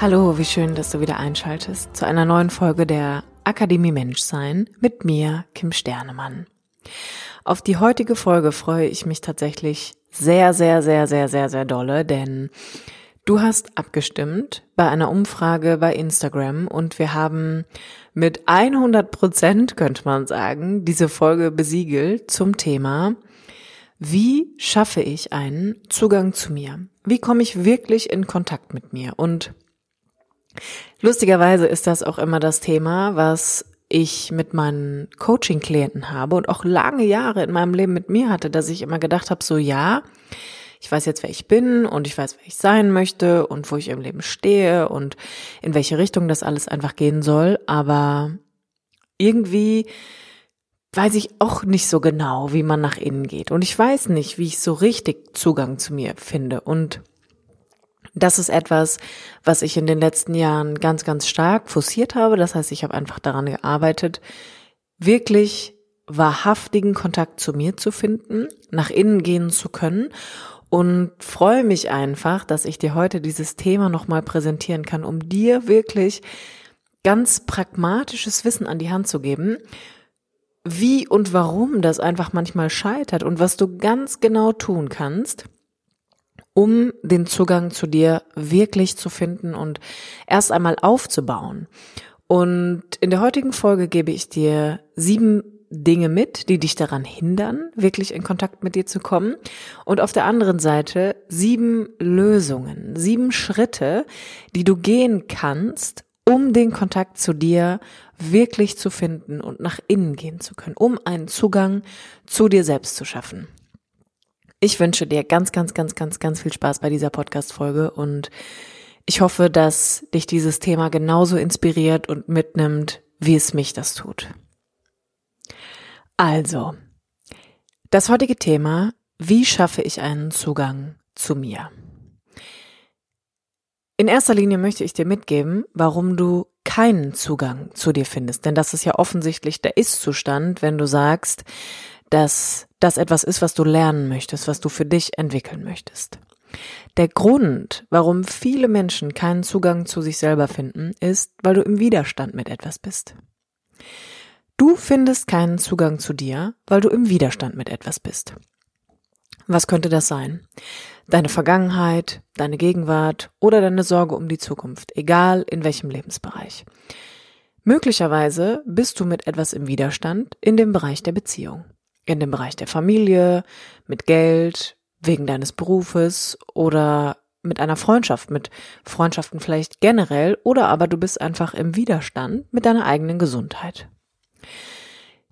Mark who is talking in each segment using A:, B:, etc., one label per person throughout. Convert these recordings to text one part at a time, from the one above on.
A: Hallo, wie schön, dass du wieder einschaltest zu einer neuen Folge der Akademie Menschsein mit mir, Kim Sternemann. Auf die heutige Folge freue ich mich tatsächlich sehr, sehr, sehr, sehr, sehr, sehr dolle, denn du hast abgestimmt bei einer Umfrage bei Instagram und wir haben mit 100 Prozent, könnte man sagen, diese Folge besiegelt zum Thema wie schaffe ich einen Zugang zu mir? Wie komme ich wirklich in Kontakt mit mir? Und Lustigerweise ist das auch immer das Thema, was ich mit meinen Coaching-Klienten habe und auch lange Jahre in meinem Leben mit mir hatte, dass ich immer gedacht habe, so ja, ich weiß jetzt, wer ich bin und ich weiß, wer ich sein möchte und wo ich im Leben stehe und in welche Richtung das alles einfach gehen soll, aber irgendwie weiß ich auch nicht so genau, wie man nach innen geht. Und ich weiß nicht, wie ich so richtig Zugang zu mir finde. Und das ist etwas, was ich in den letzten Jahren ganz, ganz stark forciert habe. Das heißt, ich habe einfach daran gearbeitet, wirklich wahrhaftigen Kontakt zu mir zu finden, nach innen gehen zu können und freue mich einfach, dass ich dir heute dieses Thema nochmal präsentieren kann, um dir wirklich ganz pragmatisches Wissen an die Hand zu geben, wie und warum das einfach manchmal scheitert und was du ganz genau tun kannst, um den Zugang zu dir wirklich zu finden und erst einmal aufzubauen. Und in der heutigen Folge gebe ich dir sieben Dinge mit, die dich daran hindern, wirklich in Kontakt mit dir zu kommen. Und auf der anderen Seite sieben Lösungen, sieben Schritte, die du gehen kannst, um den Kontakt zu dir wirklich zu finden und nach innen gehen zu können, um einen Zugang zu dir selbst zu schaffen. Ich wünsche dir ganz, ganz, ganz, ganz, ganz viel Spaß bei dieser Podcast-Folge und ich hoffe, dass dich dieses Thema genauso inspiriert und mitnimmt, wie es mich das tut. Also, das heutige Thema, wie schaffe ich einen Zugang zu mir? In erster Linie möchte ich dir mitgeben, warum du keinen Zugang zu dir findest. Denn das ist ja offensichtlich der Ist-Zustand, wenn du sagst, dass das etwas ist, was du lernen möchtest, was du für dich entwickeln möchtest. Der Grund, warum viele Menschen keinen Zugang zu sich selber finden, ist, weil du im Widerstand mit etwas bist. Du findest keinen Zugang zu dir, weil du im Widerstand mit etwas bist. Was könnte das sein? Deine Vergangenheit, deine Gegenwart oder deine Sorge um die Zukunft, egal in welchem Lebensbereich. Möglicherweise bist du mit etwas im Widerstand in dem Bereich der Beziehung in dem Bereich der Familie, mit Geld, wegen deines Berufes oder mit einer Freundschaft, mit Freundschaften vielleicht generell oder aber du bist einfach im Widerstand mit deiner eigenen Gesundheit.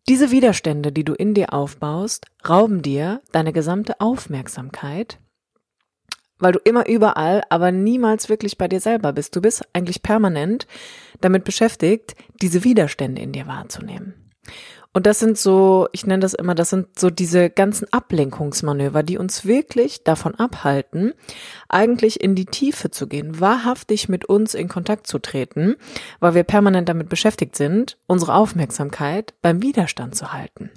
A: Diese Widerstände, die du in dir aufbaust, rauben dir deine gesamte Aufmerksamkeit, weil du immer überall, aber niemals wirklich bei dir selber bist. Du bist eigentlich permanent damit beschäftigt, diese Widerstände in dir wahrzunehmen. Und das sind so, ich nenne das immer, das sind so diese ganzen Ablenkungsmanöver, die uns wirklich davon abhalten, eigentlich in die Tiefe zu gehen, wahrhaftig mit uns in Kontakt zu treten, weil wir permanent damit beschäftigt sind, unsere Aufmerksamkeit beim Widerstand zu halten.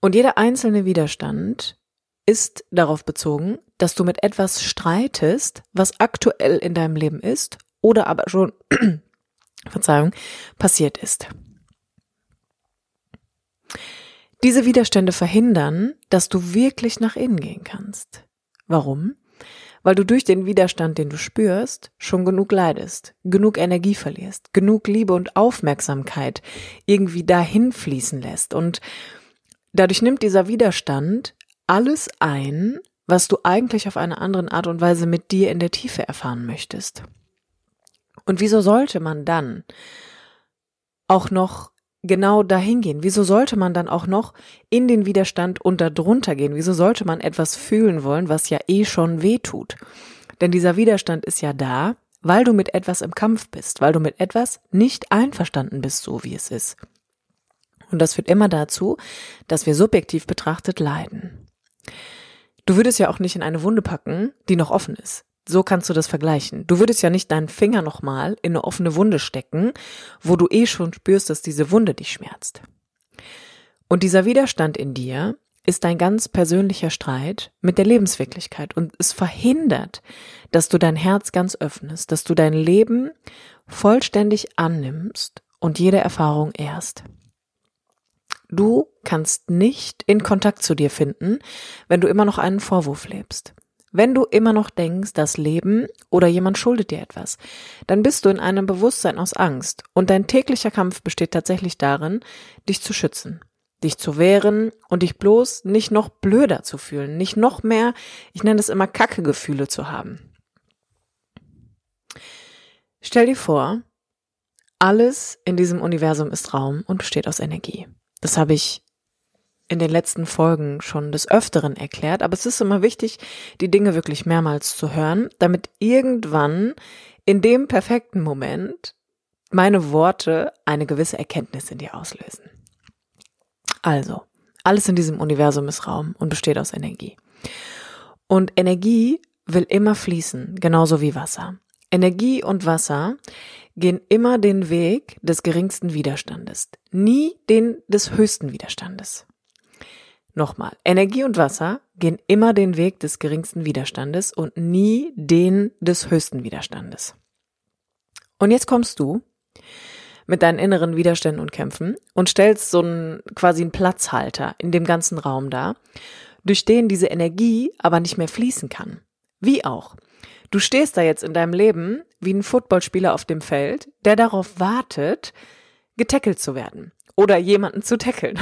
A: Und jeder einzelne Widerstand ist darauf bezogen, dass du mit etwas streitest, was aktuell in deinem Leben ist oder aber schon, Verzeihung, passiert ist. Diese Widerstände verhindern, dass du wirklich nach innen gehen kannst. Warum? Weil du durch den Widerstand, den du spürst, schon genug leidest, genug Energie verlierst, genug Liebe und Aufmerksamkeit irgendwie dahin fließen lässt. Und dadurch nimmt dieser Widerstand alles ein, was du eigentlich auf eine andere Art und Weise mit dir in der Tiefe erfahren möchtest. Und wieso sollte man dann auch noch genau dahin gehen? Wieso sollte man dann auch noch in den Widerstand und darunter gehen? Wieso sollte man etwas fühlen wollen, was ja eh schon weh tut? Denn dieser Widerstand ist ja da, weil du mit etwas im Kampf bist, weil du mit etwas nicht einverstanden bist, so wie es ist. Und das führt immer dazu, dass wir subjektiv betrachtet leiden. Du würdest ja auch nicht in eine Wunde packen, die noch offen ist. So kannst du das vergleichen. Du würdest ja nicht deinen Finger nochmal in eine offene Wunde stecken, wo du eh schon spürst, dass diese Wunde dich schmerzt. Und dieser Widerstand in dir ist ein ganz persönlicher Streit mit der Lebenswirklichkeit und es verhindert, dass du dein Herz ganz öffnest, dass du dein Leben vollständig annimmst und jede Erfahrung erst. Du kannst nicht in Kontakt zu dir finden, wenn du immer noch einen Vorwurf lebst. Wenn du immer noch denkst, das Leben oder jemand schuldet dir etwas, dann bist du in einem Bewusstsein aus Angst und dein täglicher Kampf besteht tatsächlich darin, dich zu schützen, dich zu wehren und dich bloß nicht noch blöder zu fühlen, nicht noch mehr, ich nenne es immer Kacke-Gefühle zu haben. Stell dir vor, alles in diesem Universum ist Raum und besteht aus Energie. Das habe ich in den letzten Folgen schon des Öfteren erklärt, aber es ist immer wichtig, die Dinge wirklich mehrmals zu hören, damit irgendwann in dem perfekten Moment meine Worte eine gewisse Erkenntnis in dir auslösen. Also, alles in diesem Universum ist Raum und besteht aus Energie. Und Energie will immer fließen, genauso wie Wasser. Energie und Wasser gehen immer den Weg des geringsten Widerstandes, nie den des höchsten Widerstandes. Nochmal, Energie und Wasser gehen immer den Weg des geringsten Widerstandes und nie den des höchsten Widerstandes. Und jetzt kommst du mit deinen inneren Widerständen und Kämpfen und stellst so einen quasi einen Platzhalter in dem ganzen Raum dar, durch den diese Energie aber nicht mehr fließen kann. Wie auch. Du stehst da jetzt in deinem Leben wie ein Footballspieler auf dem Feld, der darauf wartet, getackelt zu werden oder jemanden zu tackeln.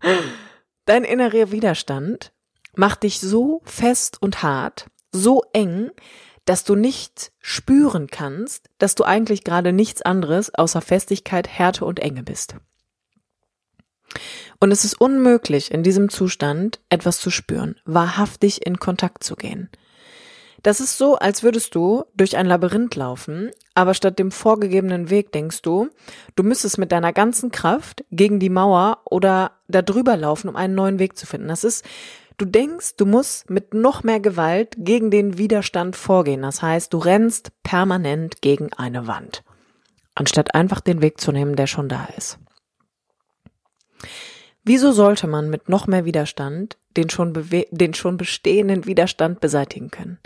A: Dein innerer Widerstand macht dich so fest und hart, so eng, dass du nicht spüren kannst, dass du eigentlich gerade nichts anderes außer Festigkeit, Härte und Enge bist. Und es ist unmöglich, in diesem Zustand etwas zu spüren, wahrhaftig in Kontakt zu gehen. Das ist so, als würdest du durch ein Labyrinth laufen, aber statt dem vorgegebenen Weg denkst du, du müsstest mit deiner ganzen Kraft gegen die Mauer oder da drüber laufen, um einen neuen Weg zu finden. Das ist, du denkst, du musst mit noch mehr Gewalt gegen den Widerstand vorgehen. Das heißt, du rennst permanent gegen eine Wand, anstatt einfach den Weg zu nehmen, der schon da ist. Wieso sollte man mit noch mehr Widerstand den schon, den schon bestehenden Widerstand beseitigen können?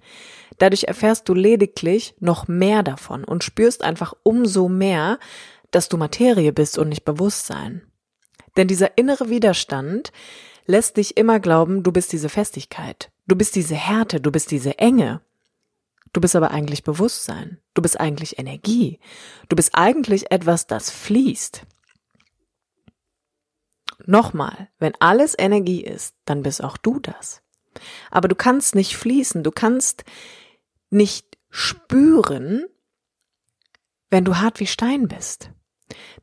A: Dadurch erfährst du lediglich noch mehr davon und spürst einfach umso mehr, dass du Materie bist und nicht Bewusstsein. Denn dieser innere Widerstand lässt dich immer glauben, du bist diese Festigkeit, du bist diese Härte, du bist diese Enge. Du bist aber eigentlich Bewusstsein, du bist eigentlich Energie, du bist eigentlich etwas, das fließt. Nochmal, wenn alles Energie ist, dann bist auch du das. Aber du kannst nicht fließen, du kannst nicht spüren, wenn du hart wie Stein bist.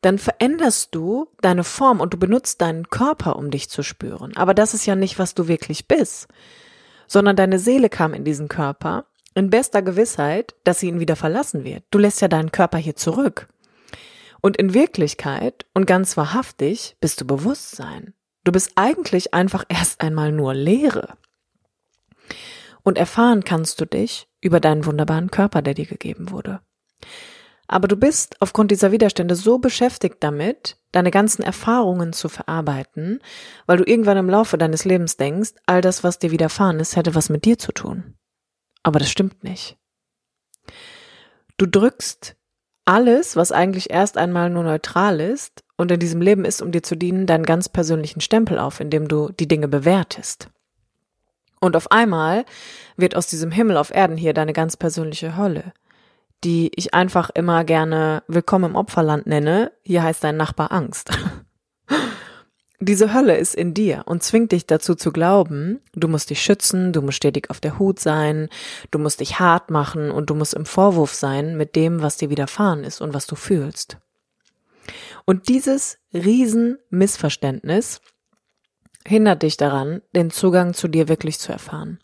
A: Dann veränderst du deine Form und du benutzt deinen Körper, um dich zu spüren. Aber das ist ja nicht, was du wirklich bist, sondern deine Seele kam in diesen Körper in bester Gewissheit, dass sie ihn wieder verlassen wird. Du lässt ja deinen Körper hier zurück. Und in Wirklichkeit und ganz wahrhaftig bist du Bewusstsein. Du bist eigentlich einfach erst einmal nur Leere. Und erfahren kannst du dich über deinen wunderbaren Körper, der dir gegeben wurde. Aber du bist aufgrund dieser Widerstände so beschäftigt damit, deine ganzen Erfahrungen zu verarbeiten, weil du irgendwann im Laufe deines Lebens denkst, all das, was dir widerfahren ist, hätte was mit dir zu tun. Aber das stimmt nicht. Du drückst alles, was eigentlich erst einmal nur neutral ist und in diesem Leben ist, um dir zu dienen, deinen ganz persönlichen Stempel auf, indem du die Dinge bewertest. Und auf einmal wird aus diesem Himmel auf Erden hier deine ganz persönliche Hölle, die ich einfach immer gerne Willkommen im Opferland nenne. Hier heißt dein Nachbar Angst. Diese Hölle ist in dir und zwingt dich dazu zu glauben, du musst dich schützen, du musst stetig auf der Hut sein, du musst dich hart machen und du musst im Vorwurf sein mit dem, was dir widerfahren ist und was du fühlst. Und dieses riesen Missverständnis hindert dich daran, den Zugang zu dir wirklich zu erfahren.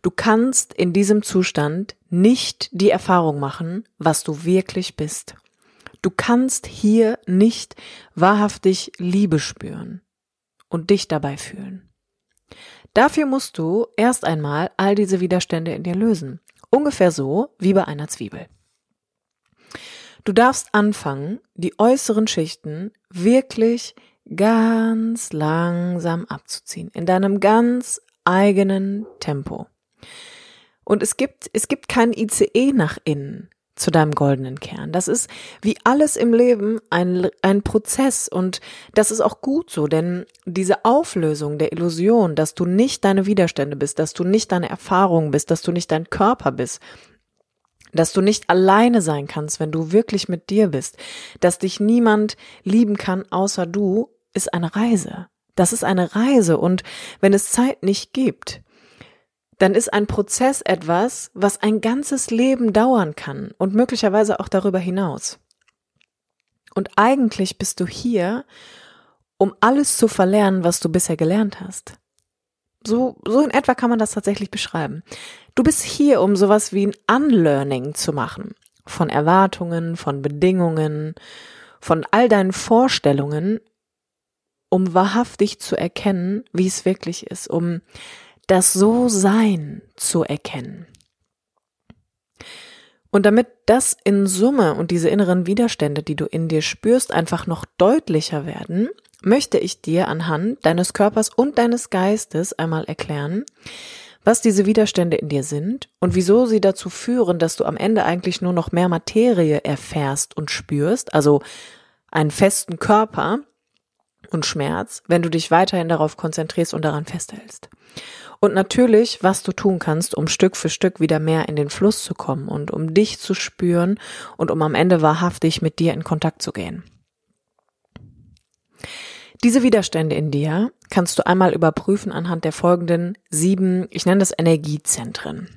A: Du kannst in diesem Zustand nicht die Erfahrung machen, was du wirklich bist. Du kannst hier nicht wahrhaftig Liebe spüren und dich dabei fühlen. Dafür musst du erst einmal all diese Widerstände in dir lösen. Ungefähr so wie bei einer Zwiebel. Du darfst anfangen, die äußeren Schichten wirklich ganz langsam abzuziehen, in deinem ganz eigenen Tempo. Und es gibt, es gibt kein ICE nach innen zu deinem goldenen Kern. Das ist wie alles im Leben ein, ein Prozess und das ist auch gut so, denn diese Auflösung der Illusion, dass du nicht deine Widerstände bist, dass du nicht deine Erfahrungen bist, dass du nicht dein Körper bist, dass du nicht alleine sein kannst, wenn du wirklich mit dir bist, dass dich niemand lieben kann außer du, ist eine Reise. Das ist eine Reise und wenn es Zeit nicht gibt, dann ist ein Prozess etwas, was ein ganzes Leben dauern kann und möglicherweise auch darüber hinaus. Und eigentlich bist du hier, um alles zu verlernen, was du bisher gelernt hast. So, so in etwa kann man das tatsächlich beschreiben. Du bist hier, um sowas wie ein Unlearning zu machen. Von Erwartungen, von Bedingungen, von all deinen Vorstellungen, um wahrhaftig zu erkennen, wie es wirklich ist, um das So-Sein zu erkennen. Und damit das in Summe und diese inneren Widerstände, die du in dir spürst, einfach noch deutlicher werden, möchte ich dir anhand deines Körpers und deines Geistes einmal erklären, was diese Widerstände in dir sind und wieso sie dazu führen, dass du am Ende eigentlich nur noch mehr Materie erfährst und spürst, also einen festen Körper und Schmerz, wenn du dich weiterhin darauf konzentrierst und daran festhältst. Und natürlich, was du tun kannst, um Stück für Stück wieder mehr in den Fluss zu kommen und um dich zu spüren und um am Ende wahrhaftig mit dir in Kontakt zu gehen. Diese Widerstände in dir kannst du einmal überprüfen anhand der folgenden sieben, ich nenne das Energiezentren.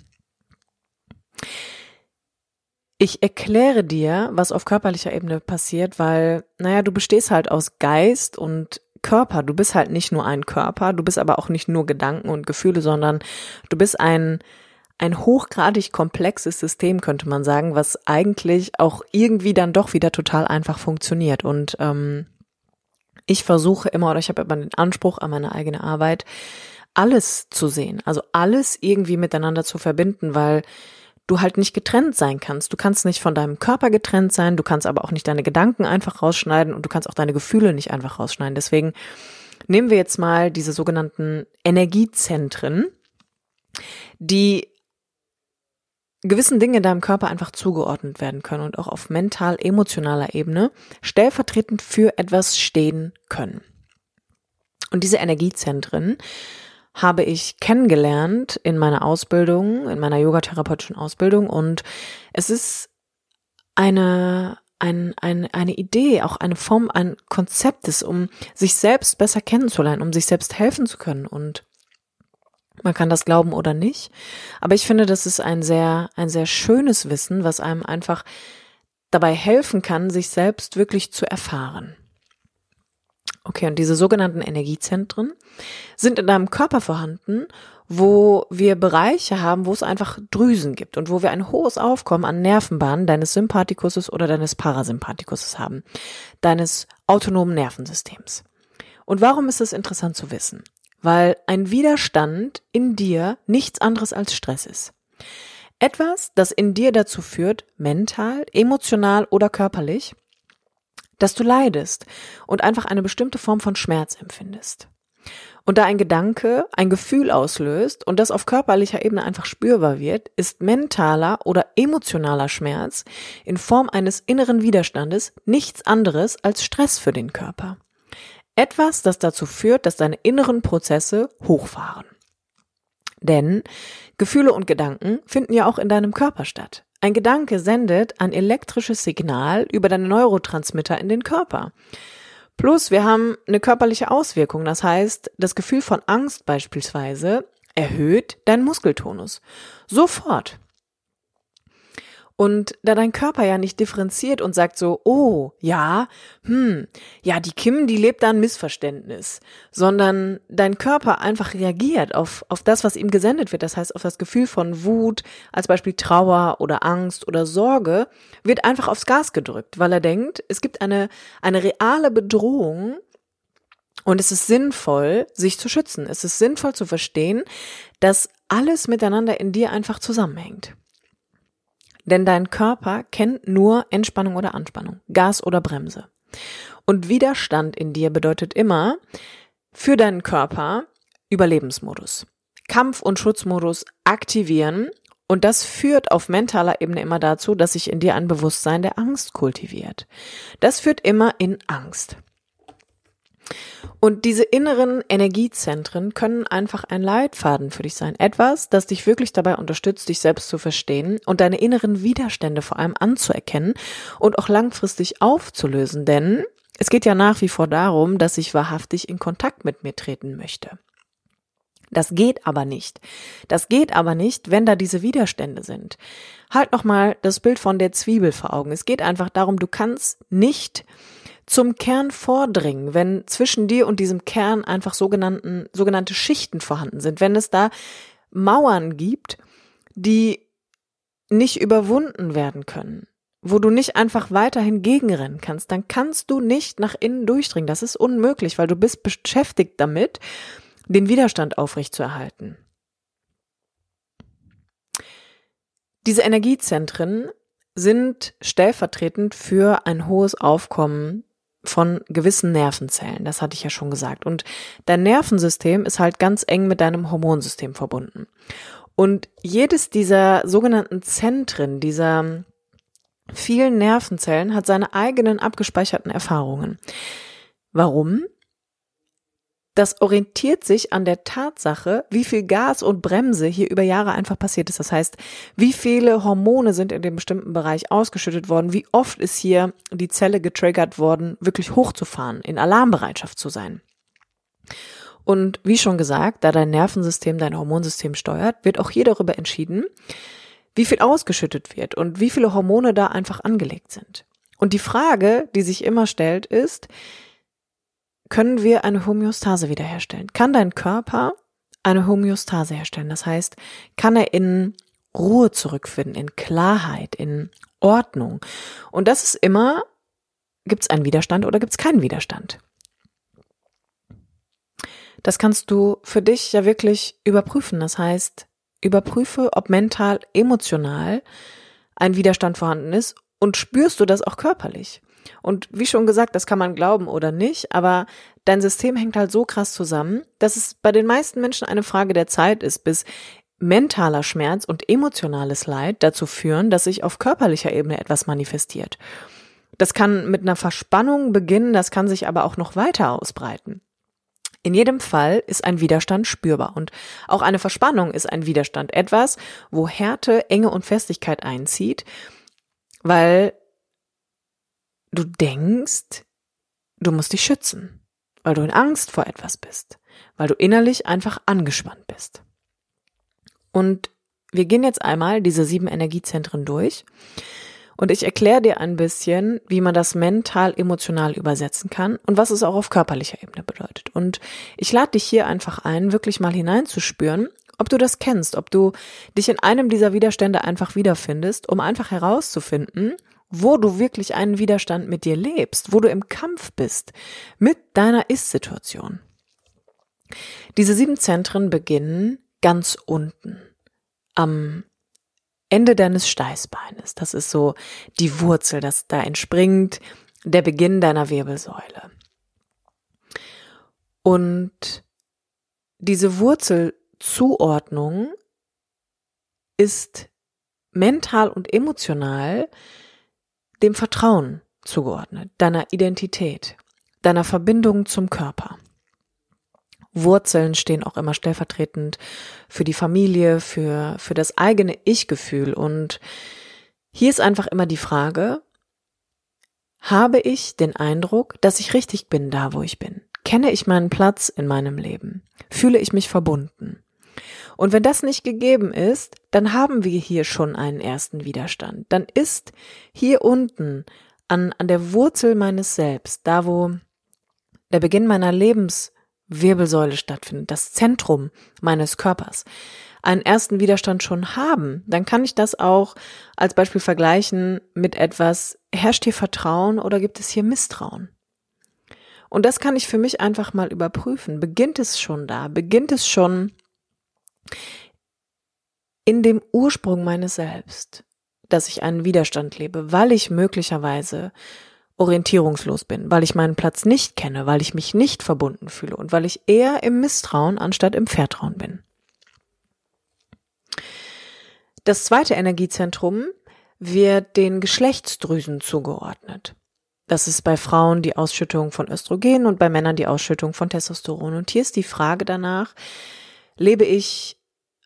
A: Ich erkläre dir, was auf körperlicher Ebene passiert, weil, naja, du bestehst halt aus Geist und Körper. Du bist halt nicht nur ein Körper, du bist aber auch nicht nur Gedanken und Gefühle, sondern du bist ein, ein hochgradig komplexes System, könnte man sagen, was eigentlich auch irgendwie dann doch wieder total einfach funktioniert. Und ähm, ich versuche immer, oder ich habe immer den Anspruch an meine eigene Arbeit, alles zu sehen, also alles irgendwie miteinander zu verbinden, weil du halt nicht getrennt sein kannst. Du kannst nicht von deinem Körper getrennt sein, du kannst aber auch nicht deine Gedanken einfach rausschneiden und du kannst auch deine Gefühle nicht einfach rausschneiden. Deswegen nehmen wir jetzt mal diese sogenannten Energiezentren, die gewissen Dinge in deinem Körper einfach zugeordnet werden können und auch auf mental-emotionaler Ebene stellvertretend für etwas stehen können. Und diese Energiezentren habe ich kennengelernt in meiner Ausbildung, in meiner yogatherapeutischen Ausbildung und es ist eine ein, ein, eine Idee, auch eine Form, ein Konzept ist, um sich selbst besser kennenzulernen, um sich selbst helfen zu können. Und man kann das glauben oder nicht. Aber ich finde, das ist ein sehr, ein sehr schönes Wissen, was einem einfach dabei helfen kann, sich selbst wirklich zu erfahren. Okay, und diese sogenannten Energiezentren sind in deinem Körper vorhanden, wo wir Bereiche haben, wo es einfach Drüsen gibt und wo wir ein hohes Aufkommen an Nervenbahnen deines Sympathikuses oder deines Parasympathikuses haben, deines autonomen Nervensystems. Und warum ist es interessant zu wissen? Weil ein Widerstand in dir nichts anderes als Stress ist. Etwas, das in dir dazu führt, mental, emotional oder körperlich, dass du leidest und einfach eine bestimmte Form von Schmerz empfindest. Und da ein Gedanke ein Gefühl auslöst und das auf körperlicher Ebene einfach spürbar wird, ist mentaler oder emotionaler Schmerz in Form eines inneren Widerstandes nichts anderes als Stress für den Körper. Etwas, das dazu führt, dass deine inneren Prozesse hochfahren. Denn Gefühle und Gedanken finden ja auch in deinem Körper statt. Ein Gedanke sendet ein elektrisches Signal über deine Neurotransmitter in den Körper. Plus, wir haben eine körperliche Auswirkung. Das heißt, das Gefühl von Angst beispielsweise erhöht deinen Muskeltonus. Sofort. Und da dein Körper ja nicht differenziert und sagt so, oh, ja, hm, ja, die Kim, die lebt da ein Missverständnis, sondern dein Körper einfach reagiert auf, auf das, was ihm gesendet wird. Das heißt, auf das Gefühl von Wut, als Beispiel Trauer oder Angst oder Sorge, wird einfach aufs Gas gedrückt, weil er denkt, es gibt eine, eine reale Bedrohung, und es ist sinnvoll, sich zu schützen. Es ist sinnvoll zu verstehen, dass alles miteinander in dir einfach zusammenhängt. Denn dein Körper kennt nur Entspannung oder Anspannung, Gas oder Bremse. Und Widerstand in dir bedeutet immer für deinen Körper Überlebensmodus. Kampf- und Schutzmodus aktivieren und das führt auf mentaler Ebene immer dazu, dass sich in dir ein Bewusstsein der Angst kultiviert. Das führt immer in Angst. Und diese inneren Energiezentren können einfach ein Leitfaden für dich sein. Etwas, das dich wirklich dabei unterstützt, dich selbst zu verstehen und deine inneren Widerstände vor allem anzuerkennen und auch langfristig aufzulösen. Denn es geht ja nach wie vor darum, dass ich wahrhaftig in Kontakt mit mir treten möchte. Das geht aber nicht. Das geht aber nicht, wenn da diese Widerstände sind. Halt nochmal das Bild von der Zwiebel vor Augen. Es geht einfach darum, du kannst nicht zum Kern vordringen, wenn zwischen dir und diesem Kern einfach sogenannten, sogenannte Schichten vorhanden sind, wenn es da Mauern gibt, die nicht überwunden werden können, wo du nicht einfach weiterhin gegenrennen kannst, dann kannst du nicht nach innen durchdringen. Das ist unmöglich, weil du bist beschäftigt damit, den Widerstand aufrechtzuerhalten. Diese Energiezentren sind stellvertretend für ein hohes Aufkommen von gewissen Nervenzellen. Das hatte ich ja schon gesagt. Und dein Nervensystem ist halt ganz eng mit deinem Hormonsystem verbunden. Und jedes dieser sogenannten Zentren, dieser vielen Nervenzellen hat seine eigenen abgespeicherten Erfahrungen. Warum? Das orientiert sich an der Tatsache, wie viel Gas und Bremse hier über Jahre einfach passiert ist. Das heißt, wie viele Hormone sind in dem bestimmten Bereich ausgeschüttet worden, wie oft ist hier die Zelle getriggert worden, wirklich hochzufahren, in Alarmbereitschaft zu sein. Und wie schon gesagt, da dein Nervensystem dein Hormonsystem steuert, wird auch hier darüber entschieden, wie viel ausgeschüttet wird und wie viele Hormone da einfach angelegt sind. Und die Frage, die sich immer stellt, ist, können wir eine Homöostase wiederherstellen. Kann dein Körper eine Homöostase herstellen? Das heißt, kann er in Ruhe zurückfinden, in Klarheit, in Ordnung. Und das ist immer, gibt es einen Widerstand oder gibt es keinen Widerstand? Das kannst du für dich ja wirklich überprüfen. Das heißt, überprüfe, ob mental, emotional ein Widerstand vorhanden ist und spürst du das auch körperlich. Und wie schon gesagt, das kann man glauben oder nicht, aber dein System hängt halt so krass zusammen, dass es bei den meisten Menschen eine Frage der Zeit ist, bis mentaler Schmerz und emotionales Leid dazu führen, dass sich auf körperlicher Ebene etwas manifestiert. Das kann mit einer Verspannung beginnen, das kann sich aber auch noch weiter ausbreiten. In jedem Fall ist ein Widerstand spürbar und auch eine Verspannung ist ein Widerstand, etwas, wo Härte, Enge und Festigkeit einzieht, weil du denkst, du musst dich schützen, weil du in Angst vor etwas bist, weil du innerlich einfach angespannt bist. Und wir gehen jetzt einmal diese sieben Energiezentren durch und ich erkläre dir ein bisschen, wie man das mental, emotional übersetzen kann und was es auch auf körperlicher Ebene bedeutet. Und ich lade dich hier einfach ein, wirklich mal hineinzuspüren, ob du das kennst, ob du dich in einem dieser Widerstände einfach wiederfindest, um einfach herauszufinden, wo du wirklich einen Widerstand mit dir lebst, wo du im Kampf bist mit deiner Ist-Situation. Diese sieben Zentren beginnen ganz unten am Ende deines Steißbeines. Das ist so die Wurzel, das da entspringt der Beginn deiner Wirbelsäule. Und diese Wurzelzuordnung ist mental und emotional dem Vertrauen zugeordnet, deiner Identität, deiner Verbindung zum Körper. Wurzeln stehen auch immer stellvertretend für die Familie, für, für das eigene Ich-Gefühl. Und hier ist einfach immer die Frage, habe ich den Eindruck, dass ich richtig bin da, wo ich bin? Kenne ich meinen Platz in meinem Leben? Fühle ich mich verbunden? Und wenn das nicht gegeben ist, dann haben wir hier schon einen ersten Widerstand. Dann ist hier unten an, an der Wurzel meines Selbst, da wo der Beginn meiner Lebenswirbelsäule stattfindet, das Zentrum meines Körpers, einen ersten Widerstand schon haben, dann kann ich das auch als Beispiel vergleichen mit etwas, herrscht hier Vertrauen oder gibt es hier Misstrauen? Und das kann ich für mich einfach mal überprüfen. Beginnt es schon da? Beginnt es schon in dem Ursprung meines Selbst, dass ich einen Widerstand lebe, weil ich möglicherweise orientierungslos bin, weil ich meinen Platz nicht kenne, weil ich mich nicht verbunden fühle und weil ich eher im Misstrauen anstatt im Vertrauen bin. Das zweite Energiezentrum wird den Geschlechtsdrüsen zugeordnet. Das ist bei Frauen die Ausschüttung von Östrogen und bei Männern die Ausschüttung von Testosteron. Und hier ist die Frage danach, lebe ich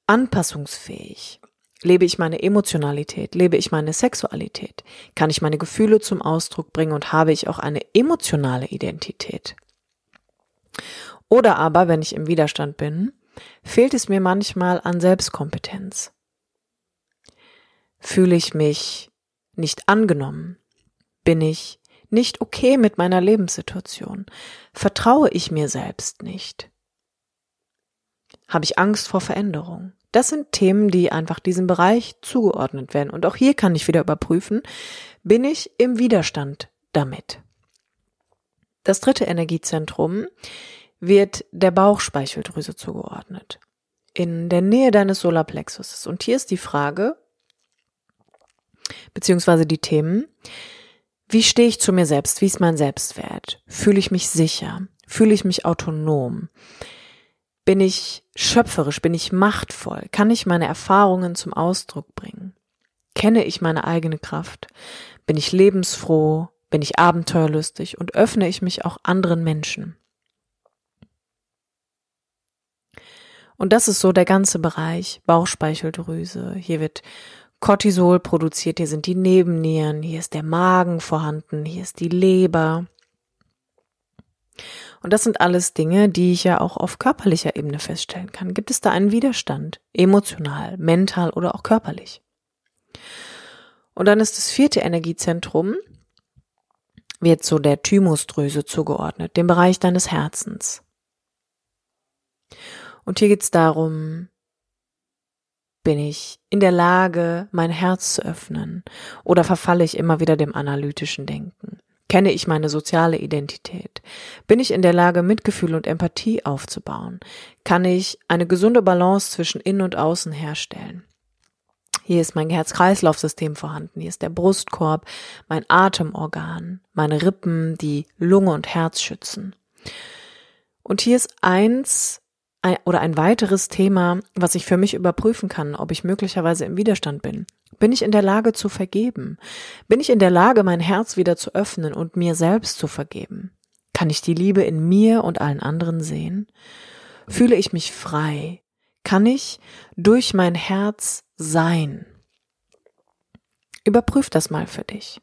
A: anpassungsfähig? Lebe ich meine Emotionalität? Lebe ich meine Sexualität? Kann ich meine Gefühle zum Ausdruck bringen und habe ich auch eine emotionale Identität? Oder aber, wenn ich im Widerstand bin, fehlt es mir manchmal an Selbstkompetenz fühle ich mich nicht angenommen? Bin ich nicht okay mit meiner Lebenssituation? Vertraue ich mir selbst nicht? Habe ich Angst vor Veränderung? Das sind Themen, die einfach diesem Bereich zugeordnet werden. Und auch hier kann ich wieder überprüfen, bin ich im Widerstand damit? Das dritte Energiezentrum wird der Bauchspeicheldrüse zugeordnet. In der Nähe deines Solarplexuses. Und hier ist die Frage, beziehungsweise die Themen. Wie stehe ich zu mir selbst? Wie ist mein Selbstwert? Fühle ich mich sicher? Fühle ich mich autonom? Bin ich schöpferisch? Bin ich machtvoll? Kann ich meine Erfahrungen zum Ausdruck bringen? Kenne ich meine eigene Kraft? Bin ich lebensfroh? Bin ich abenteuerlustig? Und öffne ich mich auch anderen Menschen? Und das ist so der ganze Bereich Bauchspeicheldrüse. Hier wird Cortisol produziert, hier sind die Nebennieren, hier ist der Magen vorhanden, hier ist die Leber. Und das sind alles Dinge, die ich ja auch auf körperlicher Ebene feststellen kann. Gibt es da einen Widerstand? Emotional, mental oder auch körperlich? Und dann ist das vierte Energiezentrum, wird so der Thymusdrüse zugeordnet, dem Bereich deines Herzens. Und hier geht es darum, bin ich in der Lage, mein Herz zu öffnen? Oder verfalle ich immer wieder dem analytischen Denken? Kenne ich meine soziale Identität? Bin ich in der Lage, Mitgefühl und Empathie aufzubauen? Kann ich eine gesunde Balance zwischen Innen und Außen herstellen? Hier ist mein Herz-Kreislauf-System vorhanden. Hier ist der Brustkorb, mein Atemorgan, meine Rippen, die Lunge und Herz schützen. Und hier ist eins ein, oder ein weiteres Thema, was ich für mich überprüfen kann, ob ich möglicherweise im Widerstand bin. Bin ich in der Lage zu vergeben? Bin ich in der Lage, mein Herz wieder zu öffnen und mir selbst zu vergeben? Kann ich die Liebe in mir und allen anderen sehen? Fühle ich mich frei? Kann ich durch mein Herz sein? Überprüf das mal für dich.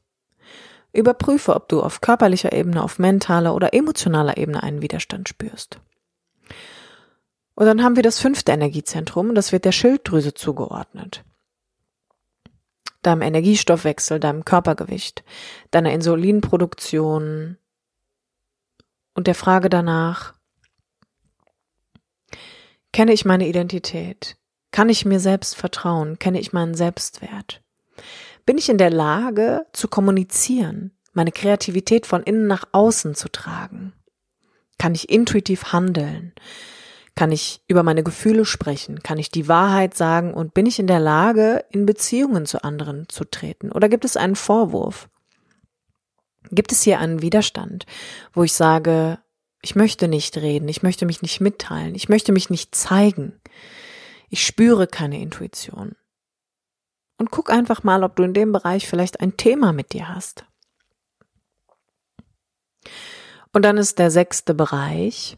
A: Überprüfe, ob du auf körperlicher Ebene, auf mentaler oder emotionaler Ebene einen Widerstand spürst. Und dann haben wir das fünfte Energiezentrum, das wird der Schilddrüse zugeordnet. Deinem Energiestoffwechsel, deinem Körpergewicht, deiner Insulinproduktion und der Frage danach, kenne ich meine Identität? Kann ich mir selbst vertrauen? Kenne ich meinen Selbstwert? Bin ich in der Lage zu kommunizieren, meine Kreativität von innen nach außen zu tragen? Kann ich intuitiv handeln? Kann ich über meine Gefühle sprechen? Kann ich die Wahrheit sagen? Und bin ich in der Lage, in Beziehungen zu anderen zu treten? Oder gibt es einen Vorwurf? Gibt es hier einen Widerstand, wo ich sage, ich möchte nicht reden, ich möchte mich nicht mitteilen, ich möchte mich nicht zeigen, ich spüre keine Intuition. Und guck einfach mal, ob du in dem Bereich vielleicht ein Thema mit dir hast. Und dann ist der sechste Bereich,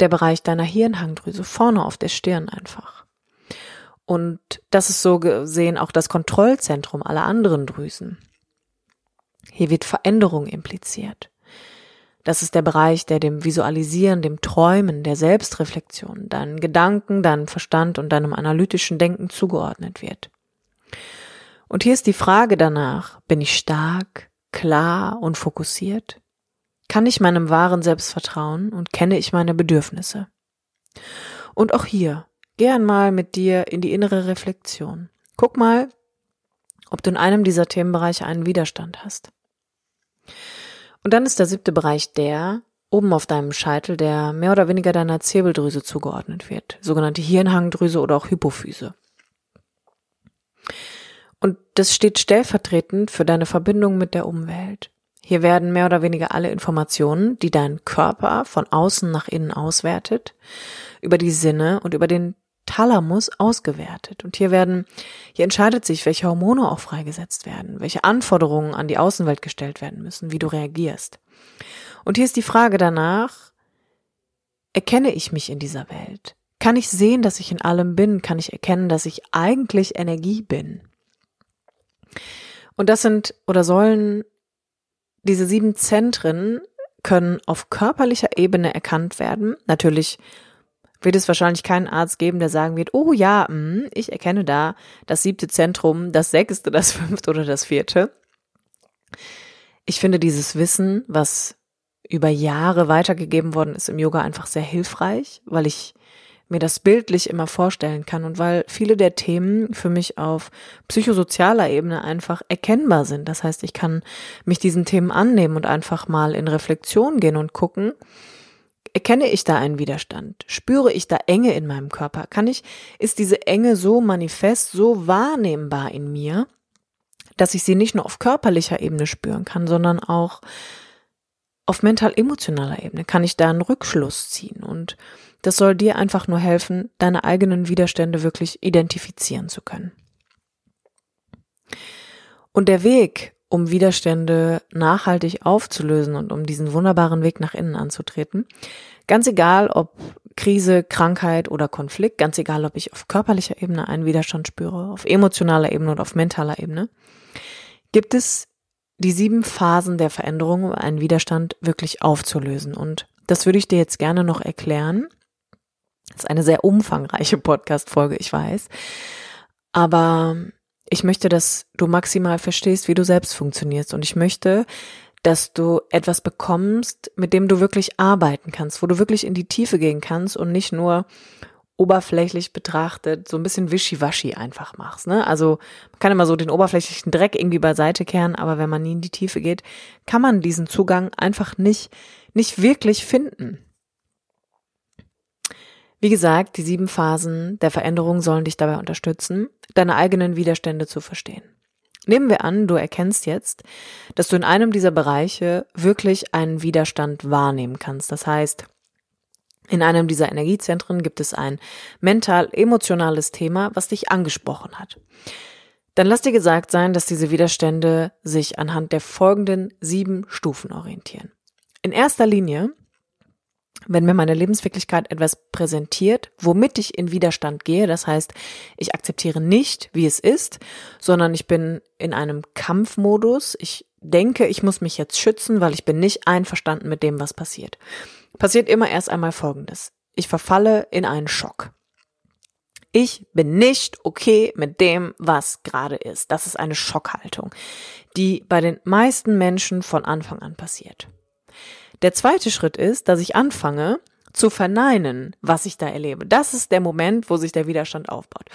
A: der Bereich deiner Hirnhangdrüse, vorne auf der Stirn einfach. Und das ist so gesehen auch das Kontrollzentrum aller anderen Drüsen. Hier wird Veränderung impliziert. Das ist der Bereich, der dem Visualisieren, dem Träumen, der Selbstreflexion, deinen Gedanken, deinem Verstand und deinem analytischen Denken zugeordnet wird. Und hier ist die Frage danach, bin ich stark, klar und fokussiert? Kann ich meinem wahren Selbst vertrauen und kenne ich meine Bedürfnisse? Und auch hier, geh einmal mit dir in die innere Reflexion. Guck mal, ob du in einem dieser Themenbereiche einen Widerstand hast. Und dann ist der siebte Bereich der, oben auf deinem Scheitel, der mehr oder weniger deiner Zirbeldrüse zugeordnet wird, sogenannte Hirnhangdrüse oder auch Hypophyse. Und das steht stellvertretend für deine Verbindung mit der Umwelt. Hier werden mehr oder weniger alle Informationen, die dein Körper von außen nach innen auswertet, über die Sinne und über den Thalamus ausgewertet. Und hier werden, hier entscheidet sich, welche Hormone auch freigesetzt werden, welche Anforderungen an die Außenwelt gestellt werden müssen, wie du reagierst. Und hier ist die Frage danach, erkenne ich mich in dieser Welt? Kann ich sehen, dass ich in allem bin? Kann ich erkennen, dass ich eigentlich Energie bin? Und das sind oder sollen diese sieben Zentren können auf körperlicher Ebene erkannt werden. Natürlich wird es wahrscheinlich keinen Arzt geben, der sagen wird, oh ja, mh, ich erkenne da das siebte Zentrum, das sechste, das fünfte oder das vierte. Ich finde dieses Wissen, was über Jahre weitergegeben worden ist im Yoga, einfach sehr hilfreich, weil ich mir das bildlich immer vorstellen kann und weil viele der Themen für mich auf psychosozialer Ebene einfach erkennbar sind. Das heißt, ich kann mich diesen Themen annehmen und einfach mal in Reflexion gehen und gucken, Erkenne ich da einen Widerstand? Spüre ich da Enge in meinem Körper? Kann ich, ist diese Enge so manifest, so wahrnehmbar in mir, dass ich sie nicht nur auf körperlicher Ebene spüren kann, sondern auch auf mental-emotionaler Ebene? Kann ich da einen Rückschluss ziehen? Und das soll dir einfach nur helfen, deine eigenen Widerstände wirklich identifizieren zu können. Und der Weg, um Widerstände nachhaltig aufzulösen und um diesen wunderbaren Weg nach innen anzutreten. Ganz egal, ob Krise, Krankheit oder Konflikt, ganz egal, ob ich auf körperlicher Ebene einen Widerstand spüre, auf emotionaler Ebene oder auf mentaler Ebene, gibt es die sieben Phasen der Veränderung, um einen Widerstand wirklich aufzulösen. Und das würde ich dir jetzt gerne noch erklären. Das ist eine sehr umfangreiche Podcast-Folge, ich weiß. Aber ich möchte, dass du maximal verstehst, wie du selbst funktionierst. Und ich möchte, dass du etwas bekommst, mit dem du wirklich arbeiten kannst, wo du wirklich in die Tiefe gehen kannst und nicht nur oberflächlich betrachtet so ein bisschen wischiwaschi einfach machst. Ne? Also man kann immer so den oberflächlichen Dreck irgendwie beiseite kehren, aber wenn man nie in die Tiefe geht, kann man diesen Zugang einfach nicht, nicht wirklich finden. Wie gesagt, die sieben Phasen der Veränderung sollen dich dabei unterstützen, deine eigenen Widerstände zu verstehen. Nehmen wir an, du erkennst jetzt, dass du in einem dieser Bereiche wirklich einen Widerstand wahrnehmen kannst. Das heißt, in einem dieser Energiezentren gibt es ein mental-emotionales Thema, was dich angesprochen hat. Dann lass dir gesagt sein, dass diese Widerstände sich anhand der folgenden sieben Stufen orientieren. In erster Linie wenn mir meine Lebenswirklichkeit etwas präsentiert, womit ich in Widerstand gehe, das heißt, ich akzeptiere nicht, wie es ist, sondern ich bin in einem Kampfmodus, ich denke, ich muss mich jetzt schützen, weil ich bin nicht einverstanden mit dem, was passiert. Passiert immer erst einmal Folgendes. Ich verfalle in einen Schock. Ich bin nicht okay mit dem, was gerade ist. Das ist eine Schockhaltung, die bei den meisten Menschen von Anfang an passiert. Der zweite Schritt ist, dass ich anfange zu verneinen, was ich da erlebe. Das ist der Moment, wo sich der Widerstand aufbaut.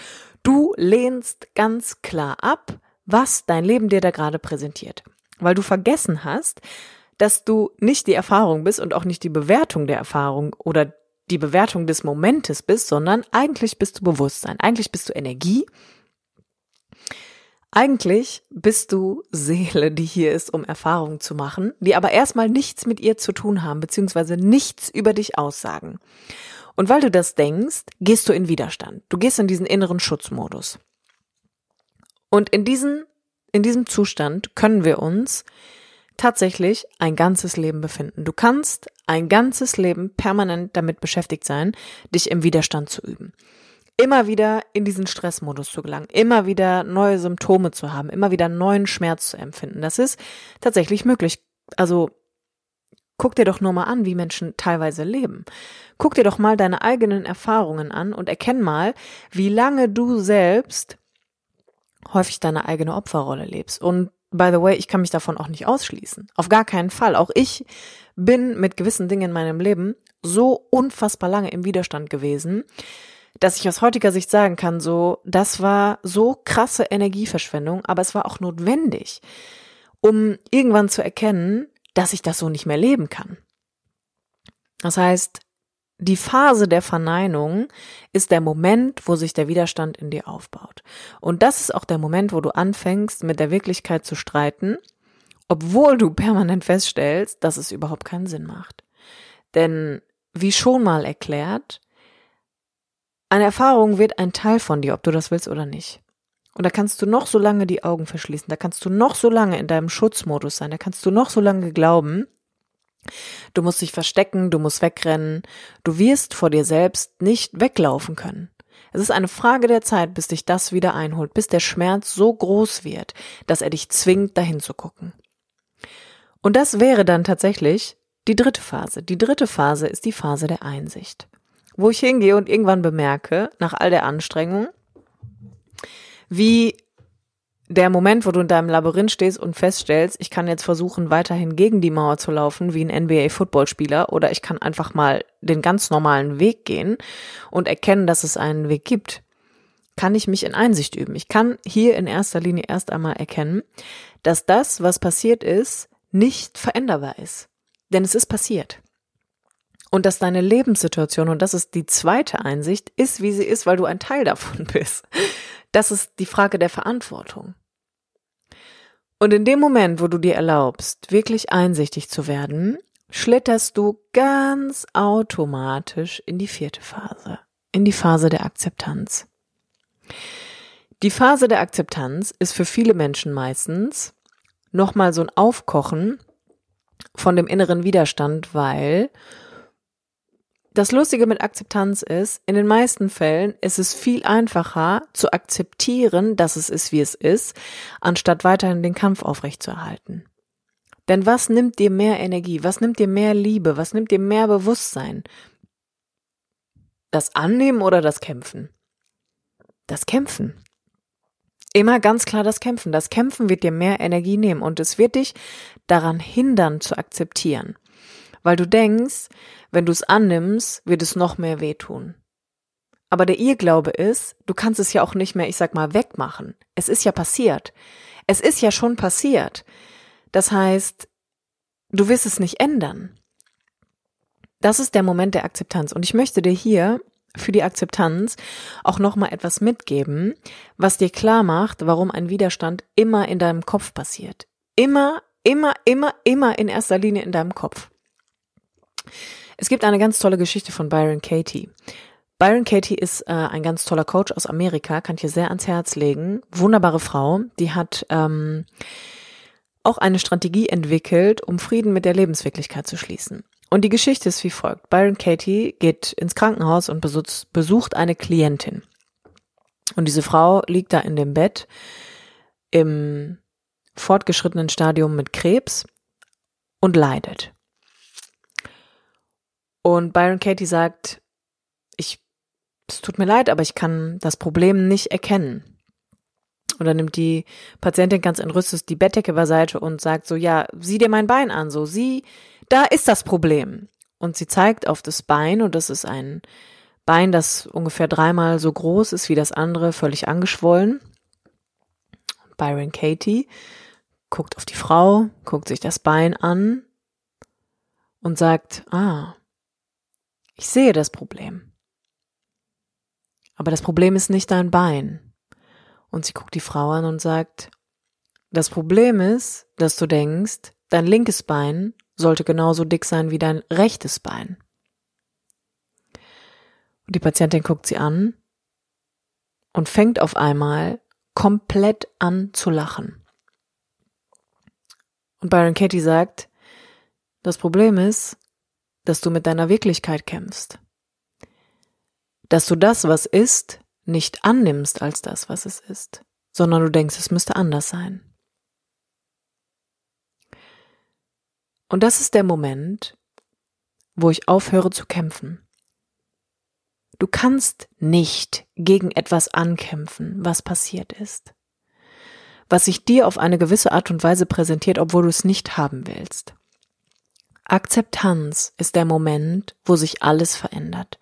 A: Du lehnst ganz klar ab, was dein Leben dir da gerade präsentiert, weil du vergessen hast, dass du nicht die Erfahrung bist und auch nicht die Bewertung der Erfahrung oder die Bewertung des Momentes bist, sondern eigentlich bist du Bewusstsein, eigentlich bist du Energie eigentlich bist du Seele, die hier ist, um Erfahrungen zu machen, die aber erstmal nichts mit ihr zu tun haben, beziehungsweise nichts über dich aussagen. Und weil du das denkst, gehst du in Widerstand. Du gehst in diesen inneren Schutzmodus. Und in diesen, in diesem Zustand können wir uns tatsächlich ein ganzes Leben befinden. Du kannst ein ganzes Leben permanent damit beschäftigt sein, dich im Widerstand zu üben immer wieder in diesen Stressmodus zu gelangen, immer wieder neue Symptome zu haben, immer wieder neuen Schmerz zu empfinden. Das ist tatsächlich möglich. Also Guck dir doch nur mal an, wie Menschen teilweise leben. Guck dir doch mal deine eigenen Erfahrungen an und erkenn mal, wie lange du selbst häufig deine eigene Opferrolle lebst. Und by the way, ich kann mich davon auch nicht ausschließen. Auf gar keinen Fall. Auch ich bin mit gewissen Dingen in meinem Leben so unfassbar lange im Widerstand gewesen, dass ich aus heutiger Sicht sagen kann, so, das war so krasse Energieverschwendung, aber es war auch notwendig, um irgendwann zu erkennen, dass ich das so nicht mehr leben kann. Das heißt, die Phase der Verneinung ist der Moment, wo sich der Widerstand in dir aufbaut. Und das ist auch der Moment, wo du anfängst, mit der Wirklichkeit zu streiten, obwohl du permanent feststellst, dass es überhaupt keinen Sinn macht. Denn, wie schon mal erklärt, eine Erfahrung wird ein Teil von dir, ob du das willst oder nicht. Und da kannst du noch so lange die Augen verschließen, da kannst du noch so lange in deinem Schutzmodus sein, da kannst du noch so lange glauben, du musst dich verstecken, du musst wegrennen, du wirst vor dir selbst nicht weglaufen können. Es ist eine Frage der Zeit, bis dich das wieder einholt, bis der Schmerz so groß wird, dass er dich zwingt, dahin zu gucken. Und das wäre dann tatsächlich die dritte Phase. Die dritte Phase ist die Phase der Einsicht, wo ich hingehe und irgendwann bemerke, nach all der Anstrengung, wie der Moment, wo du in deinem Labyrinth stehst und feststellst, ich kann jetzt versuchen, weiterhin gegen die Mauer zu laufen, wie ein NBA-Footballspieler, oder ich kann einfach mal den ganz normalen Weg gehen und erkennen, dass es einen Weg gibt, kann ich mich in Einsicht üben. Ich kann hier in erster Linie erst einmal erkennen, dass das, was passiert ist, nicht veränderbar ist. Denn es ist passiert. Und dass deine Lebenssituation, und das ist die zweite Einsicht, ist, wie sie ist, weil du ein Teil davon bist. Das ist die Frage der Verantwortung. Und in dem Moment, wo du dir erlaubst, wirklich einsichtig zu werden, schlitterst du ganz automatisch in die vierte Phase, in die Phase der Akzeptanz. Die Phase der Akzeptanz ist für viele Menschen meistens nochmal so ein Aufkochen von dem inneren Widerstand, weil das Lustige mit Akzeptanz ist, in den meisten Fällen ist es viel einfacher zu akzeptieren, dass es ist, wie es ist, anstatt weiterhin den Kampf aufrechtzuerhalten. Denn was nimmt dir mehr Energie? Was nimmt dir mehr Liebe? Was nimmt dir mehr Bewusstsein? Das Annehmen oder das Kämpfen? Das Kämpfen. Immer ganz klar das Kämpfen. Das Kämpfen wird dir mehr Energie nehmen und es wird dich daran hindern zu akzeptieren weil du denkst, wenn du es annimmst, wird es noch mehr wehtun. Aber der Irrglaube ist, du kannst es ja auch nicht mehr, ich sag mal, wegmachen. Es ist ja passiert. Es ist ja schon passiert. Das heißt, du wirst es nicht ändern. Das ist der Moment der Akzeptanz. Und ich möchte dir hier für die Akzeptanz auch nochmal etwas mitgeben, was dir klar macht, warum ein Widerstand immer in deinem Kopf passiert. Immer, immer, immer, immer in erster Linie in deinem Kopf. Es gibt eine ganz tolle Geschichte von Byron Katie. Byron Katie ist äh, ein ganz toller Coach aus Amerika, kann ich dir sehr ans Herz legen. Wunderbare Frau, die hat ähm, auch eine Strategie entwickelt, um Frieden mit der Lebenswirklichkeit zu schließen. Und die Geschichte ist wie folgt. Byron Katie geht ins Krankenhaus und besucht eine Klientin. Und diese Frau liegt da in dem Bett im fortgeschrittenen Stadium mit Krebs und leidet. Und Byron Katie sagt, ich, es tut mir leid, aber ich kann das Problem nicht erkennen. Und dann nimmt die Patientin ganz entrüstet die Bettdecke beiseite und sagt so, ja, sieh dir mein Bein an, so, sieh, da ist das Problem. Und sie zeigt auf das Bein und das ist ein Bein, das ungefähr dreimal so groß ist wie das andere, völlig angeschwollen. Byron Katie guckt auf die Frau, guckt sich das Bein an und sagt, ah, ich sehe das Problem. Aber das Problem ist nicht dein Bein. Und sie guckt die Frau an und sagt, das Problem ist, dass du denkst, dein linkes Bein sollte genauso dick sein wie dein rechtes Bein. Und die Patientin guckt sie an und fängt auf einmal komplett an zu lachen. Und Byron Katie sagt, das Problem ist, dass du mit deiner Wirklichkeit kämpfst. Dass du das, was ist, nicht annimmst als das, was es ist, sondern du denkst, es müsste anders sein. Und das ist der Moment, wo ich aufhöre zu kämpfen. Du kannst nicht gegen etwas ankämpfen, was passiert ist, was sich dir auf eine gewisse Art und Weise präsentiert, obwohl du es nicht haben willst. Akzeptanz ist der Moment, wo sich alles verändert.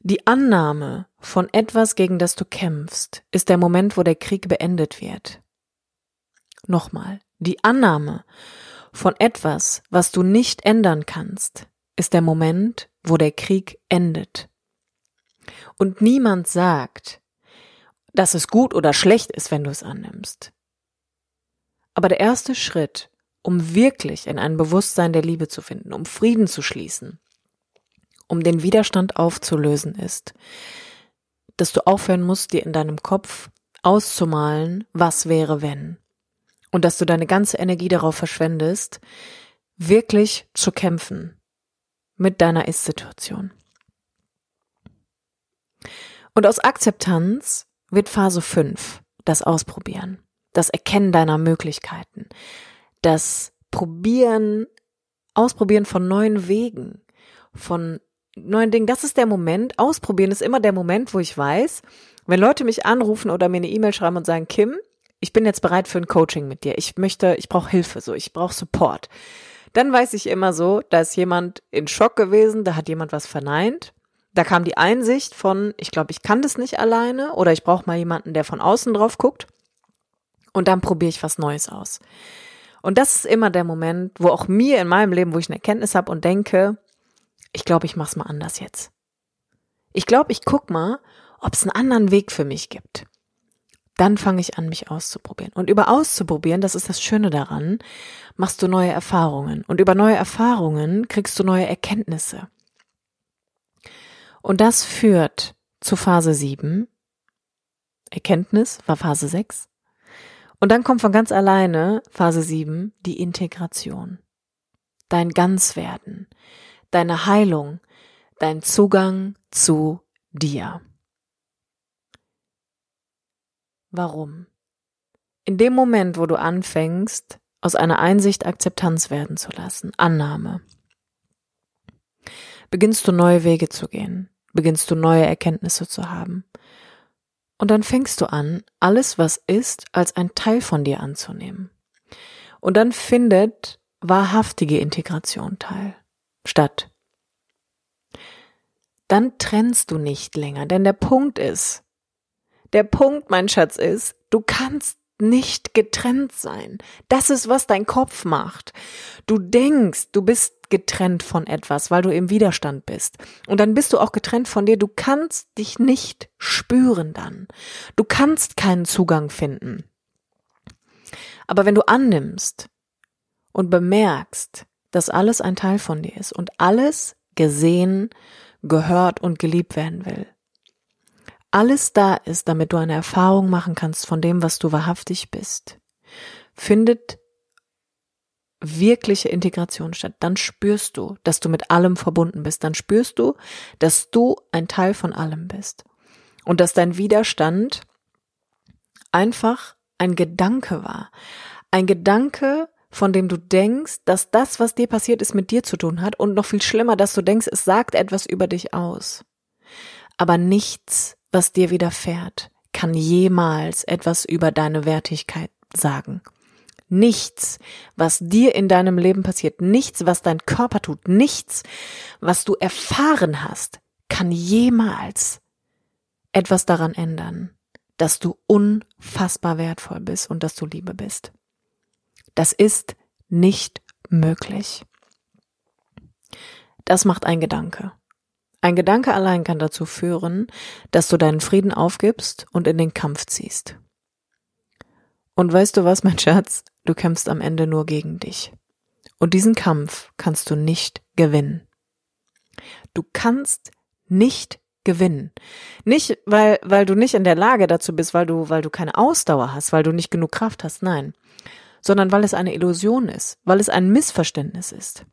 A: Die Annahme von etwas, gegen das du kämpfst, ist der Moment, wo der Krieg beendet wird. Nochmal, die Annahme von etwas, was du nicht ändern kannst, ist der Moment, wo der Krieg endet. Und niemand sagt, dass es gut oder schlecht ist, wenn du es annimmst. Aber der erste Schritt, um wirklich in ein Bewusstsein der Liebe zu finden, um Frieden zu schließen, um den Widerstand aufzulösen, ist, dass du aufhören musst, dir in deinem Kopf auszumalen, was wäre, wenn. Und dass du deine ganze Energie darauf verschwendest, wirklich zu kämpfen mit deiner Ist-Situation. Und aus Akzeptanz wird Phase 5 das Ausprobieren, das Erkennen deiner Möglichkeiten, das Probieren, Ausprobieren von neuen Wegen, von neuen Dingen. Das ist der Moment. Ausprobieren ist immer der Moment, wo ich weiß, wenn Leute mich anrufen oder mir eine E-Mail schreiben und sagen, Kim, ich bin jetzt bereit für ein Coaching mit dir. Ich möchte, ich brauche Hilfe, so, ich brauche Support. Dann weiß ich immer so, da ist jemand in Schock gewesen, da hat jemand was verneint. Da kam die Einsicht von, ich glaube, ich kann das nicht alleine oder ich brauche mal jemanden, der von außen drauf guckt. Und dann probiere ich was Neues aus. Und das ist immer der Moment, wo auch mir in meinem Leben, wo ich eine Erkenntnis habe und denke, ich glaube, ich mach's mal anders jetzt. Ich glaube, ich guck mal, ob es einen anderen Weg für mich gibt. Dann fange ich an, mich auszuprobieren. Und über auszuprobieren, das ist das Schöne daran, machst du neue Erfahrungen. Und über neue Erfahrungen kriegst du neue Erkenntnisse. Und das führt zu Phase 7. Erkenntnis war Phase 6. Und dann kommt von ganz alleine Phase 7 die Integration. Dein Ganzwerden, deine Heilung, dein Zugang zu dir. Warum? In dem Moment, wo du anfängst, aus einer Einsicht Akzeptanz werden zu lassen, Annahme, beginnst du neue Wege zu gehen, beginnst du neue Erkenntnisse zu haben. Und dann fängst du an, alles, was ist, als ein Teil von dir anzunehmen. Und dann findet wahrhaftige Integration teil statt. Dann trennst du nicht länger, denn der Punkt ist, der Punkt, mein Schatz, ist, du kannst nicht getrennt sein. Das ist, was dein Kopf macht. Du denkst, du bist getrennt von etwas, weil du im Widerstand bist. Und dann bist du auch getrennt von dir. Du kannst dich nicht spüren dann. Du kannst keinen Zugang finden. Aber wenn du annimmst und bemerkst, dass alles ein Teil von dir ist und alles gesehen, gehört und geliebt werden will, alles da ist, damit du eine Erfahrung machen kannst von dem, was du wahrhaftig bist, findet wirkliche Integration statt. Dann spürst du, dass du mit allem verbunden bist. Dann spürst du, dass du ein Teil von allem bist. Und dass dein Widerstand einfach ein Gedanke war. Ein Gedanke, von dem du denkst, dass das, was dir passiert ist, mit dir zu tun hat. Und noch viel schlimmer, dass du denkst, es sagt etwas über dich aus. Aber nichts was dir widerfährt, kann jemals etwas über deine Wertigkeit sagen. Nichts, was dir in deinem Leben passiert, nichts, was dein Körper tut, nichts, was du erfahren hast, kann jemals etwas daran ändern, dass du unfassbar wertvoll bist und dass du Liebe bist. Das ist nicht möglich. Das macht ein Gedanke. Ein Gedanke allein kann dazu führen, dass du deinen Frieden aufgibst und in den Kampf ziehst. Und weißt du was, mein Schatz? Du kämpfst am Ende nur gegen dich. Und diesen Kampf kannst du nicht gewinnen. Du kannst nicht gewinnen. Nicht, weil, weil du nicht in der Lage dazu bist, weil du, weil du keine Ausdauer hast, weil du nicht genug Kraft hast, nein. Sondern weil es eine Illusion ist, weil es ein Missverständnis ist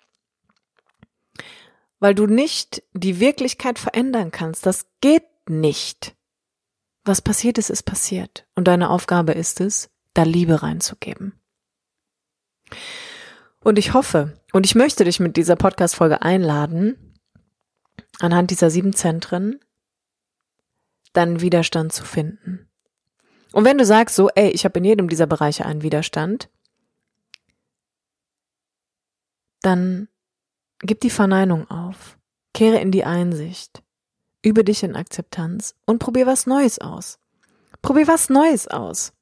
A: weil du nicht die Wirklichkeit verändern kannst. Das geht nicht. Was passiert ist, ist passiert. Und deine Aufgabe ist es, da Liebe reinzugeben. Und ich hoffe und ich möchte dich mit dieser Podcast-Folge einladen, anhand dieser sieben Zentren deinen Widerstand zu finden. Und wenn du sagst so, ey, ich habe in jedem dieser Bereiche einen Widerstand, dann gib die Verneinung auf, kehre in die Einsicht, übe dich in Akzeptanz und probier was Neues aus. Probier was Neues aus.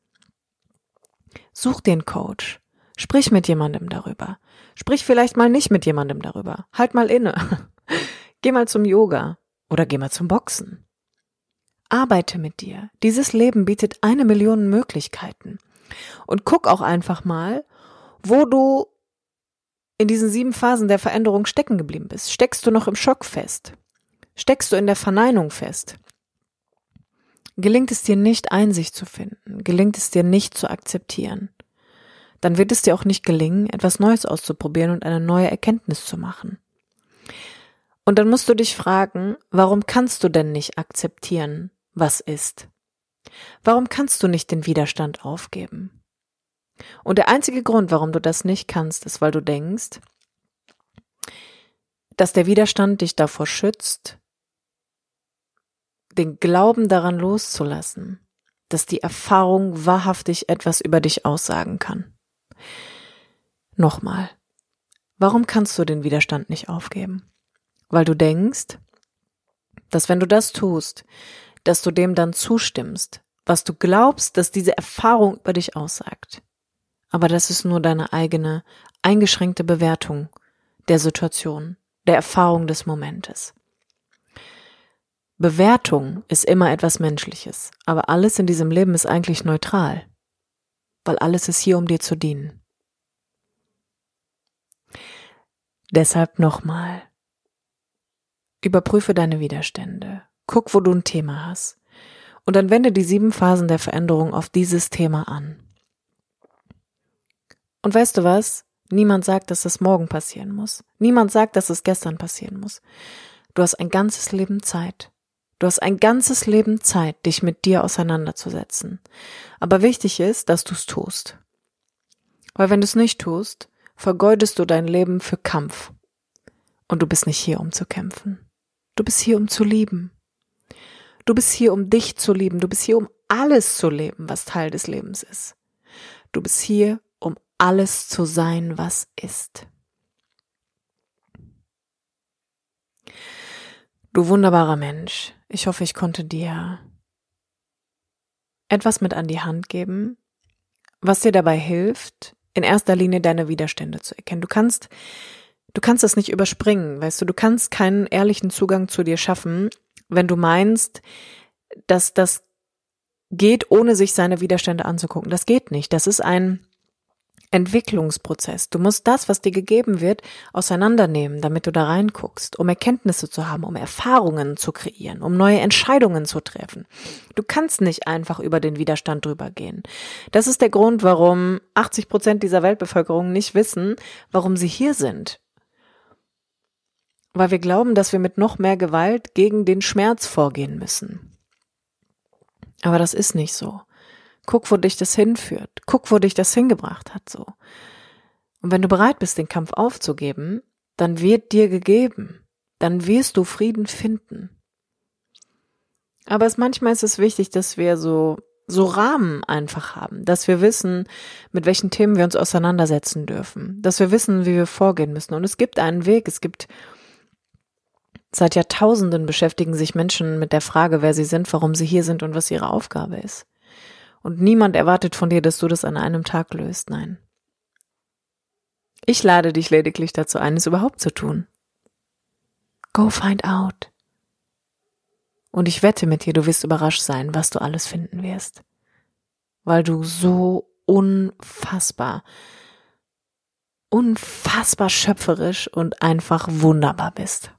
A: Such den Coach. Sprich mit jemandem darüber. Sprich vielleicht mal nicht mit jemandem darüber. Halt mal inne. geh mal zum Yoga oder geh mal zum Boxen. Arbeite mit dir. Dieses Leben bietet eine Million Möglichkeiten. Und guck auch einfach mal, wo du in diesen sieben Phasen der Veränderung stecken geblieben bist. Steckst du noch im Schock fest? Steckst du in der Verneinung fest? Gelingt es dir nicht, Einsicht zu finden? Gelingt es dir nicht zu akzeptieren? Dann wird es dir auch nicht gelingen, etwas Neues auszuprobieren und eine neue Erkenntnis zu machen. Und dann musst du dich fragen, warum kannst du denn nicht akzeptieren, was ist? Warum kannst du nicht den Widerstand aufgeben? Und der einzige Grund, warum du das nicht kannst, ist, weil du denkst, dass der Widerstand dich davor schützt, den Glauben daran loszulassen, dass die Erfahrung wahrhaftig etwas über dich aussagen kann. Nochmal, warum kannst du den Widerstand nicht aufgeben? Weil du denkst, dass wenn du das tust, dass du dem dann zustimmst, was du glaubst, dass diese Erfahrung über dich aussagt. Aber das ist nur deine eigene, eingeschränkte Bewertung der Situation, der Erfahrung des Momentes. Bewertung ist immer etwas Menschliches, aber alles in diesem Leben ist eigentlich neutral, weil alles ist hier, um dir zu dienen. Deshalb nochmal. Überprüfe deine Widerstände. Guck, wo du ein Thema hast. Und dann wende die sieben Phasen der Veränderung auf dieses Thema an. Und weißt du was? Niemand sagt, dass es morgen passieren muss. Niemand sagt, dass es gestern passieren muss. Du hast ein ganzes Leben Zeit. Du hast ein ganzes Leben Zeit, dich mit dir auseinanderzusetzen. Aber wichtig ist, dass du es tust. Weil wenn du es nicht tust, vergeudest du dein Leben für Kampf. Und du bist nicht hier, um zu kämpfen. Du bist hier, um zu lieben. Du bist hier, um dich zu lieben. Du bist hier, um alles zu leben, was Teil des Lebens ist. Du bist hier, alles zu sein, was ist. Du wunderbarer Mensch, ich hoffe, ich konnte dir etwas mit an die Hand geben, was dir dabei hilft, in erster Linie deine Widerstände zu erkennen. Du kannst, du kannst das nicht überspringen, weißt du, du kannst keinen ehrlichen Zugang zu dir schaffen, wenn du meinst, dass das geht, ohne sich seine Widerstände anzugucken. Das geht nicht. Das ist ein Entwicklungsprozess. Du musst das, was dir gegeben wird, auseinandernehmen, damit du da reinguckst, um Erkenntnisse zu haben, um Erfahrungen zu kreieren, um neue Entscheidungen zu treffen. Du kannst nicht einfach über den Widerstand drüber gehen. Das ist der Grund, warum 80 Prozent dieser Weltbevölkerung nicht wissen, warum sie hier sind. Weil wir glauben, dass wir mit noch mehr Gewalt gegen den Schmerz vorgehen müssen. Aber das ist nicht so. Guck, wo dich das hinführt. Guck, wo dich das hingebracht hat, so. Und wenn du bereit bist, den Kampf aufzugeben, dann wird dir gegeben. Dann wirst du Frieden finden. Aber es manchmal ist es wichtig, dass wir so so Rahmen einfach haben, dass wir wissen, mit welchen Themen wir uns auseinandersetzen dürfen, dass wir wissen, wie wir vorgehen müssen. Und es gibt einen Weg, es gibt seit Jahrtausenden beschäftigen sich Menschen mit der Frage, wer sie sind, warum sie hier sind und was ihre Aufgabe ist. Und niemand erwartet von dir, dass du das an einem Tag löst. Nein. Ich lade dich lediglich dazu ein, es überhaupt zu tun. Go find out. Und ich wette mit dir, du wirst überrascht sein, was du alles finden wirst. Weil du so unfassbar, unfassbar schöpferisch und einfach wunderbar bist.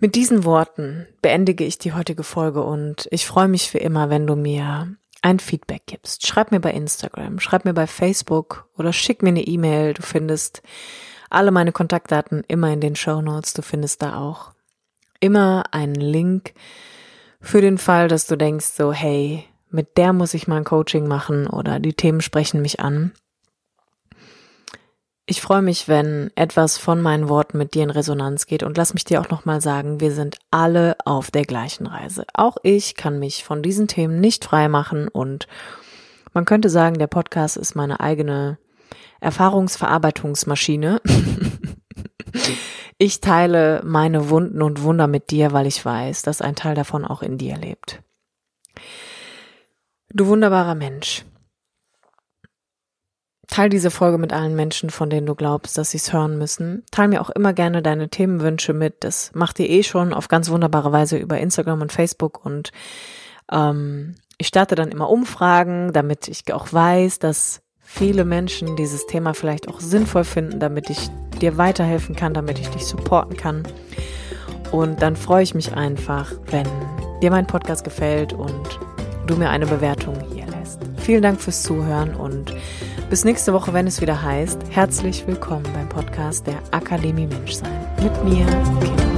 A: Mit diesen Worten beendige ich die heutige Folge und ich freue mich für immer, wenn du mir ein Feedback gibst. Schreib mir bei Instagram, schreib mir bei Facebook oder schick mir eine E-Mail. Du findest alle meine Kontaktdaten immer in den Show Notes. Du findest da auch immer einen Link für den Fall, dass du denkst so, hey, mit der muss ich mal ein Coaching machen oder die Themen sprechen mich an. Ich freue mich, wenn etwas von meinen Worten mit dir in Resonanz geht und lass mich dir auch nochmal sagen, wir sind alle auf der gleichen Reise. Auch ich kann mich von diesen Themen nicht frei machen und man könnte sagen, der Podcast ist meine eigene Erfahrungsverarbeitungsmaschine. ich teile meine Wunden und Wunder mit dir, weil ich weiß, dass ein Teil davon auch in dir lebt. Du wunderbarer Mensch. Teil diese Folge mit allen Menschen, von denen du glaubst, dass sie es hören müssen. Teil mir auch immer gerne deine Themenwünsche mit. Das macht ihr eh schon auf ganz wunderbare Weise über Instagram und Facebook und ähm, ich starte dann immer Umfragen, damit ich auch weiß, dass viele Menschen dieses Thema vielleicht auch sinnvoll finden, damit ich dir weiterhelfen kann, damit ich dich supporten kann. Und dann freue ich mich einfach, wenn dir mein Podcast gefällt und du mir eine Bewertung hier lässt. Vielen Dank fürs Zuhören und bis nächste Woche, wenn es wieder heißt, herzlich willkommen beim Podcast der Akademie Menschsein. Mit mir, Kim.